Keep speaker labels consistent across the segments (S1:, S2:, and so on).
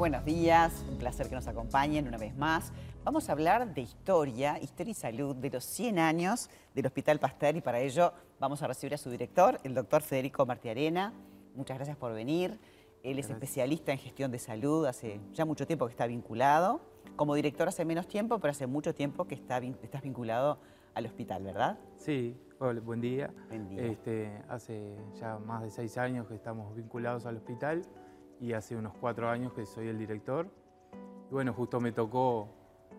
S1: buenos días, un placer que nos acompañen una vez más. Vamos a hablar de historia, historia y salud de los 100 años del Hospital Pasteur y para ello vamos a recibir a su director, el doctor Federico Martiarena. Muchas gracias por venir. Él es especialista en gestión de salud, hace ya mucho tiempo que está vinculado. Como director hace menos tiempo, pero hace mucho tiempo que está, estás vinculado al hospital, ¿verdad?
S2: Sí, hola, buen día.
S1: Buen día.
S2: Este, hace ya más de seis años que estamos vinculados al hospital y hace unos cuatro años que soy el director. Y bueno, justo me tocó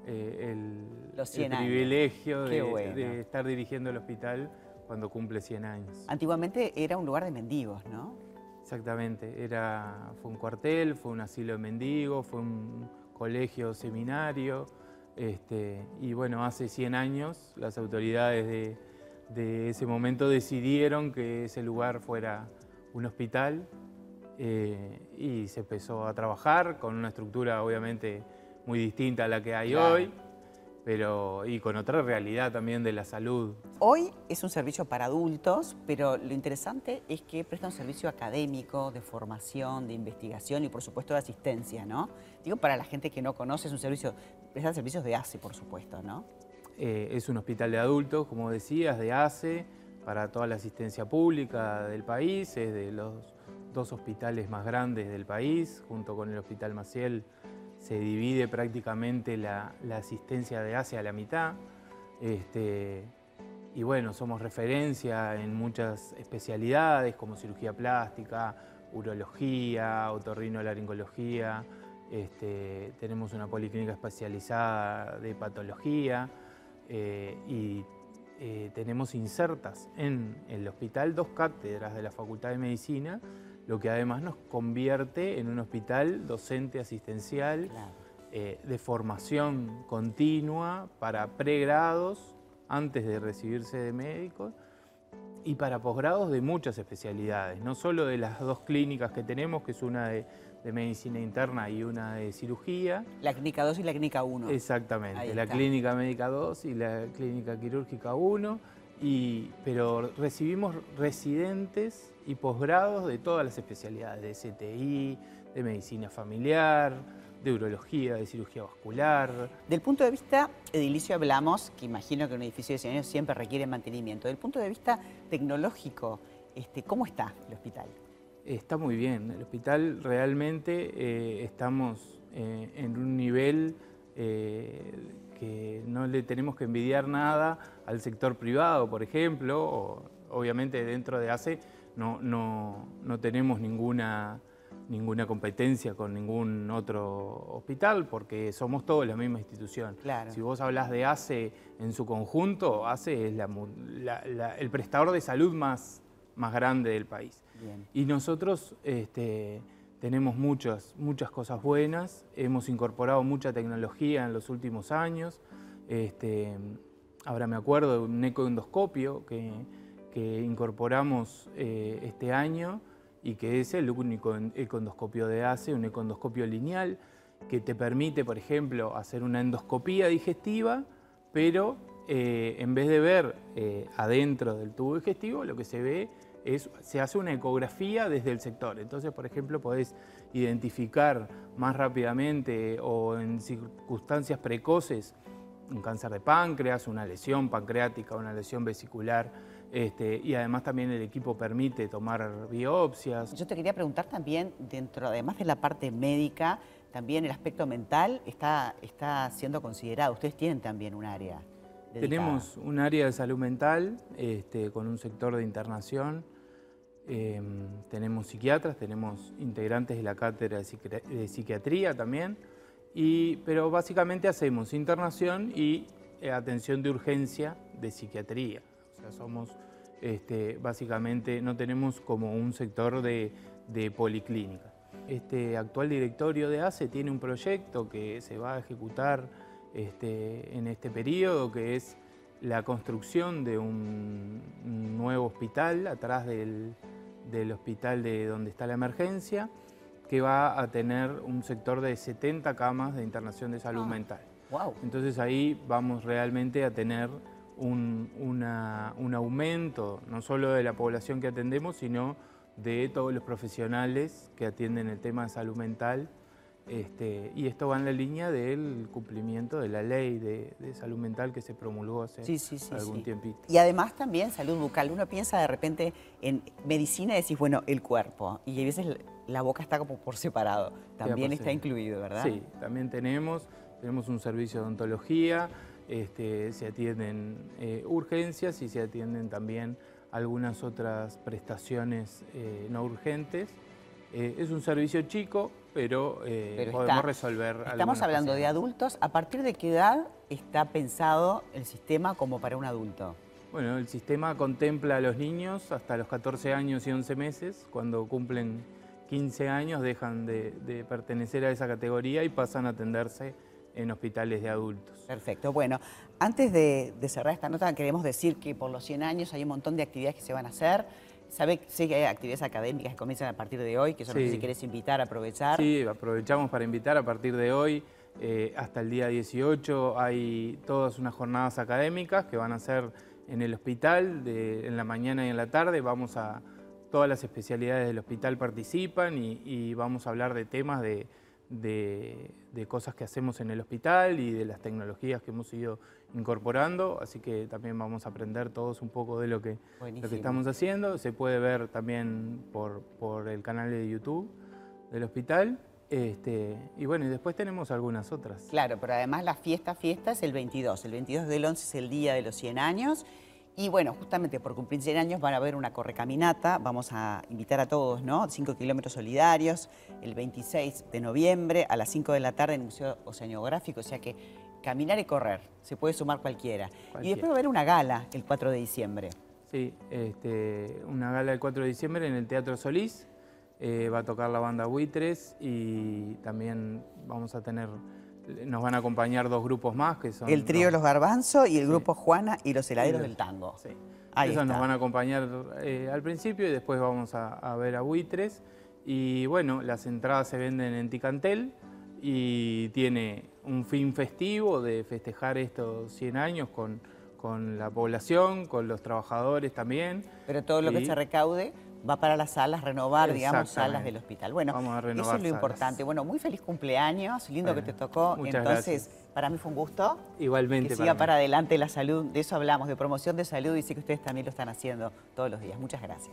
S2: eh, el,
S1: Los
S2: el
S1: 100 años.
S2: privilegio
S1: Qué
S2: de,
S1: bueno.
S2: de estar dirigiendo el hospital cuando cumple 100 años.
S1: Antiguamente era un lugar de mendigos, ¿no?
S2: Exactamente, era, fue un cuartel, fue un asilo de mendigos, fue un colegio seminario. Este, y bueno, hace 100 años las autoridades de, de ese momento decidieron que ese lugar fuera un hospital eh, y se empezó a trabajar con una estructura obviamente muy distinta a la que hay
S1: Claro.
S2: hoy, pero y con otra realidad también de la salud.
S1: Hoy es un servicio para adultos, pero lo interesante es que presta un servicio académico, de formación, de investigación y por supuesto de asistencia, ¿no? Digo, para la gente que no conoce, es un servicio, presta servicios de ACE, por supuesto, ¿no?
S2: Eh, es un hospital de adultos, como decías, de ACE, para toda la asistencia pública del país, es de los dos hospitales más grandes del país, junto con el Hospital Maciel se divide prácticamente la, la asistencia de ACE a la mitad. Este, y bueno, somos referencia en muchas especialidades como cirugía plástica, urología, otorrinolaringología, este, tenemos una policlínica especializada de patología eh, y eh, tenemos insertas en el hospital dos cátedras de la Facultad de Medicina, lo que además nos convierte en un hospital docente asistencial
S1: Claro.
S2: eh, de formación continua para pregrados antes de recibirse de médicos y para posgrados de muchas especialidades, no solo de las dos clínicas que tenemos, que es una de, de medicina interna y una de cirugía,
S1: La clínica 2 y la clínica 1.
S2: Exactamente, la clínica médica 2 y la clínica quirúrgica 1, y, pero recibimos residentes y posgrados de todas las especialidades, de CTI, de medicina familiar, de urología, de cirugía vascular.
S1: Del punto de vista edilicio hablamos, que imagino que un edificio de 100 años siempre requiere mantenimiento. Del punto de vista tecnológico, este, ¿cómo está el hospital?
S2: Está muy bien, el hospital realmente eh, estamos eh, en un nivel eh, que no le tenemos que envidiar nada al sector privado, por ejemplo, o, obviamente dentro de ACE no, no, no tenemos ninguna, ninguna competencia con ningún otro hospital porque somos todos la misma institución.
S1: Claro.
S2: Si vos hablas de ACE en su conjunto, ACE es la mu- la- la- el prestador de salud más, más grande del país.
S1: Bien.
S2: Y nosotros este, tenemos muchas, muchas cosas buenas, hemos incorporado mucha tecnología en los últimos años. Este, ahora me acuerdo de un ecoendoscopio que, que incorporamos eh, este año y que es el único en- ecoendoscopio de ACE, un ecoendoscopio lineal que te permite, por ejemplo, hacer una endoscopía digestiva, pero eh, en vez de ver eh, adentro del tubo digestivo, lo que se ve es, se hace una ecografía desde el sector. Entonces, por ejemplo, podés identificar más rápidamente o en circunstancias precoces un cáncer de páncreas, una lesión pancreática, una lesión vesicular, este, y además también el equipo permite tomar biopsias.
S1: Yo te quería preguntar también, dentro, además de la parte médica, también el aspecto mental está, está siendo considerado. Ustedes tienen también un área. dedicada.
S2: Tenemos un área de salud mental este, con un sector de internación. Eh, tenemos psiquiatras, tenemos integrantes de la cátedra de, psiquiatría- también. Pero básicamente hacemos internación y eh, atención de urgencia de psiquiatría. O sea, somos este, básicamente, no tenemos como un sector de, de policlínica. Este actual directorio de ACE tiene un proyecto que se va a ejecutar este, en este periodo, que es la construcción de un un nuevo hospital atrás del, del hospital de donde está la emergencia, que va a tener un sector de 70 camas de internación de salud
S1: Ah.
S2: mental.
S1: Wow.
S2: Entonces ahí vamos realmente a tener un, una- un aumento, no solo de la población que atendemos, sino de todos los profesionales que atienden el tema de salud mental Este, y esto va en la línea del cumplimiento de la ley de, salud mental que se promulgó hace algún tiempito.
S1: Y además también salud bucal. Uno piensa de repente en medicina y decís, bueno, el cuerpo. Y a veces la boca está como por separado. También está incluido, ¿verdad?
S2: Sí, también tenemos, tenemos un servicio de odontología, este, se atienden eh, urgencias y se atienden también algunas otras prestaciones eh, no urgentes. Eh, es un servicio chico, pero, eh, podemos resolver.
S1: Estamos hablando de adultos. ¿A partir de qué edad está pensado el sistema como para un adulto?
S2: Bueno, el sistema contempla a los niños hasta los 14 años y 11 meses. Cuando cumplen 15 años dejan de, pertenecer a esa categoría y pasan a atenderse en hospitales de adultos.
S1: Perfecto. Bueno, antes de, de cerrar esta nota queremos decir que por los 100 años hay un montón de actividades que se van a hacer. Sabe, sé que hay actividades académicas que comienzan a partir de hoy, que son si quieres invitar, aprovechar.
S2: Sí, aprovechamos para invitar a partir de hoy. Eh, hasta el día 18 hay todas unas jornadas académicas que van a ser en el hospital, en la mañana y en la tarde. Vamos a, todas las especialidades del hospital participan y vamos a hablar de temas de, de, cosas que hacemos en el hospital y de las tecnologías que hemos ido incorporando, así que también vamos a aprender todos un poco de lo que, lo que estamos haciendo. Se puede ver también por, por el canal de YouTube del hospital. Este, y bueno, y después tenemos algunas otras.
S1: Claro, pero además la fiesta, fiesta es el 22. El 22 del 11 es el día de los 100 años y bueno, justamente por cumplir 100 años van a haber una correcaminata, vamos a invitar a todos, ¿no? 5 kilómetros solidarios, el 26 de noviembre a las 5 de la tarde en el Museo Oceanográfico, o sea que caminar y correr, se puede sumar cualquiera. Y después va a haber una gala el 4 de diciembre.
S2: Sí, este, una gala el 4 de diciembre en el Teatro Solís, eh, va a tocar la banda Buitres y también vamos a tener nos van a acompañar dos grupos más que son...
S1: El trío Los Garbanzos y el grupo Juana y los heladeros del tango. Sí.
S2: Esos nos van a acompañar eh, al principio y después vamos a, ver a Buitres. Y bueno, las entradas se venden en Ticantel y tiene un fin festivo de festejar estos 100 años con, con la población, con los trabajadores también.
S1: Pero todo lo que se recaude va para las salas, renovar, digamos, salas del hospital. Bueno, eso es lo importante. Bueno, muy feliz cumpleaños, lindo que te tocó. Entonces, para mí fue un gusto.
S2: Igualmente.
S1: Que siga para, adelante la salud, de eso hablamos, de promoción de salud y sé que ustedes también lo están haciendo todos los días. Muchas gracias.